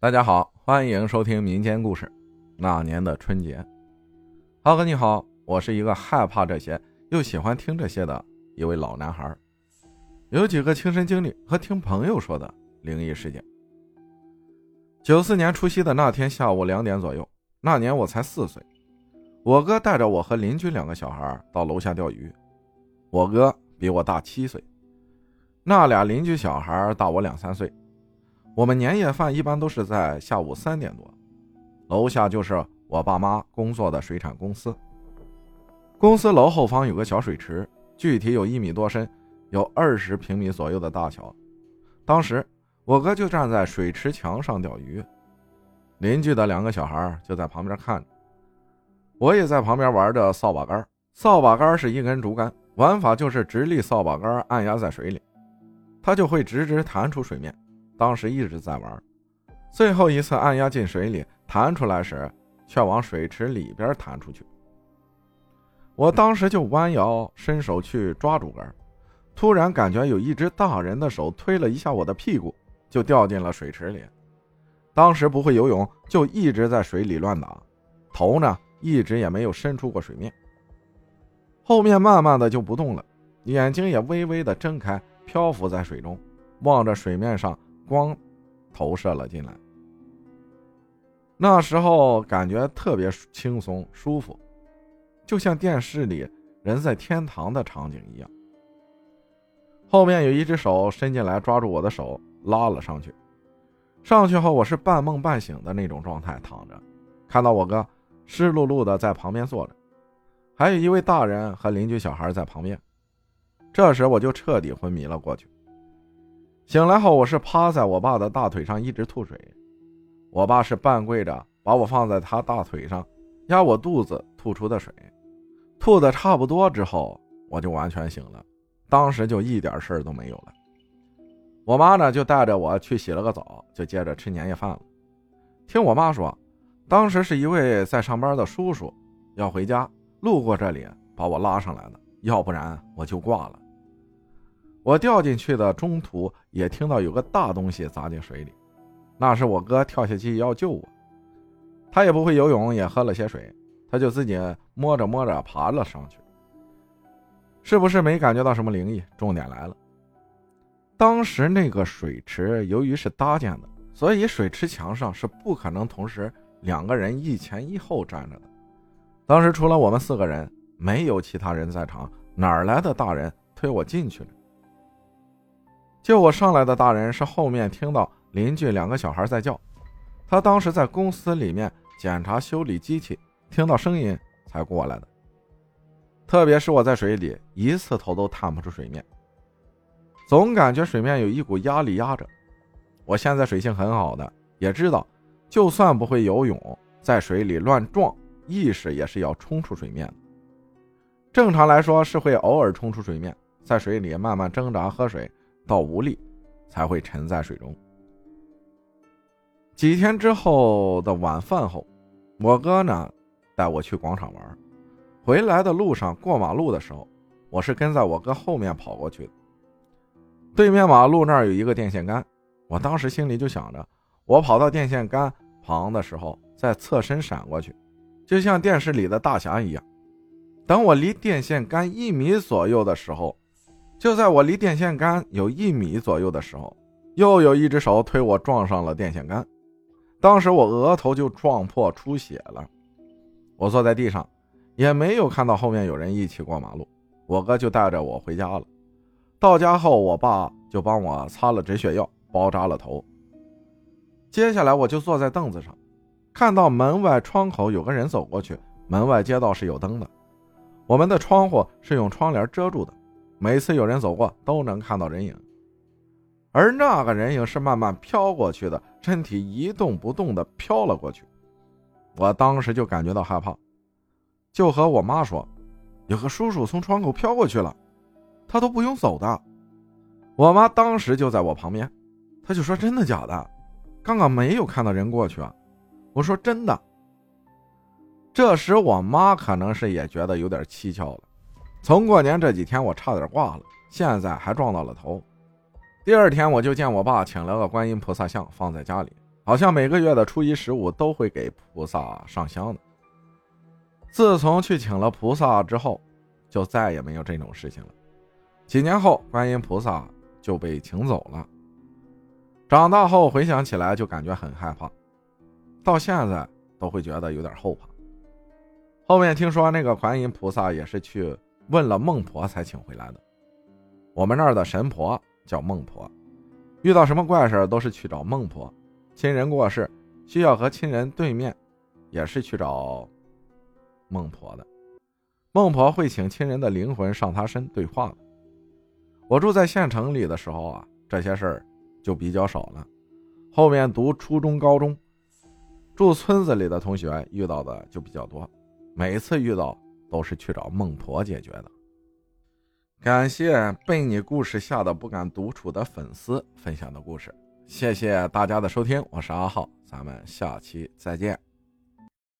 大家好，欢迎收听民间故事。那年的春节，浩哥你好，我是一个害怕这些又喜欢听这些的一位老男孩，有几个亲身经历和听朋友说的灵异事件。九四年除夕的那天下午两点左右，那年我才四岁，我哥带着我和邻居两个小孩到楼下钓鱼。我哥比我大七岁，那俩邻居小孩大我两三岁。我们年夜饭一般都是在下午三点多，楼下就是我爸妈工作的水产公司。公司楼后方有个小水池，具体有一米多深，有二十平米左右的大小。当时我哥就站在水池墙上钓鱼，邻居的两个小孩就在旁边看着。我也在旁边玩着扫把杆，扫把杆是一根竹竿，玩法就是直立扫把杆按压在水里，它就会直直弹出水面。当时一直在玩，最后一次按压进水里，弹出来时却往水池里边弹出去。我当时就弯腰伸手去抓住杆，突然感觉有一只大人的手推了一下我的屁股，就掉进了水池里。当时不会游泳，就一直在水里乱打，头呢一直也没有伸出过水面。后面慢慢的就不动了，眼睛也微微的睁开，漂浮在水中，望着水面上。光投射了进来，那时候感觉特别轻松舒服，就像电视里人在天堂的场景一样。后面有一只手伸进来抓住我的手，拉了上去。上去后我是半梦半醒的那种状态，躺着，看到我哥湿漉漉的在旁边坐着，还有一位大人和邻居小孩在旁边。这时我就彻底昏迷了过去。醒来后，我是趴在我爸的大腿上一直吐水，我爸是半跪着把我放在他大腿上，压我肚子吐出的水，吐的差不多之后，我就完全醒了，当时就一点事儿都没有了。我妈呢就带着我去洗了个澡，就接着吃年夜饭了。听我妈说，当时是一位在上班的叔叔要回家，路过这里把我拉上来的，要不然我就挂了。我掉进去的中途，也听到有个大东西砸进水里，那是我哥跳下去要救我。他也不会游泳，也喝了些水，他就自己摸着摸着爬了上去。是不是没感觉到什么灵异？重点来了，当时那个水池由于是搭建的，所以水池墙上是不可能同时两个人一前一后站着的。当时除了我们四个人，没有其他人在场，哪来的大人推我进去了？救我上来的大人是后面听到邻居两个小孩在叫，他当时在公司里面检查修理机器，听到声音才过来的。特别是我在水里一次头都探不出水面，总感觉水面有一股压力压着。我现在水性很好的，也知道就算不会游泳，在水里乱撞，意识也是要冲出水面。正常来说是会偶尔冲出水面，在水里慢慢挣扎喝水。到无力，才会沉在水中。几天之后的晚饭后，我哥呢带我去广场玩。回来的路上过马路的时候，我是跟在我哥后面跑过去的。对面马路那儿有一个电线杆，我当时心里就想着，我跑到电线杆旁的时候，再侧身闪过去，就像电视里的大侠一样。等我离电线杆一米左右的时候。就在我离电线杆有一米左右的时候，又有一只手推我撞上了电线杆，当时我额头就撞破出血了。我坐在地上，也没有看到后面有人一起过马路。我哥就带着我回家了。到家后，我爸就帮我擦了止血药，包扎了头。接下来我就坐在凳子上，看到门外窗口有个人走过去。门外街道是有灯的，我们的窗户是用窗帘遮住的。每次有人走过，都能看到人影，而那个人影是慢慢飘过去的，身体一动不动的飘了过去。我当时就感觉到害怕，就和我妈说：“有个叔叔从窗口飘过去了，他都不用走的。”我妈当时就在我旁边，她就说：“真的假的？刚刚没有看到人过去啊。”我说：“真的。”这时我妈可能是也觉得有点蹊跷了。从过年这几天，我差点挂了，现在还撞到了头。第二天，我就见我爸请了个观音菩萨像放在家里，好像每个月的初一十五都会给菩萨上香的。自从去请了菩萨之后，就再也没有这种事情了。几年后，观音菩萨就被请走了。长大后回想起来，就感觉很害怕，到现在都会觉得有点后怕。后面听说那个观音菩萨也是去问了孟婆才请回来的。我们那儿的神婆叫孟婆，遇到什么怪事都是去找孟婆。亲人过世需要和亲人对面，也是去找孟婆的。孟婆会请亲人的灵魂上他身对话的。我住在县城里的时候啊，这些事儿就比较少了。后面读初中、高中，住村子里的同学遇到的就比较多。每次遇到都是去找孟婆解决的。感谢被你故事吓得不敢独处的粉丝分享的故事，谢谢大家的收听，我是阿浩，咱们下期再见。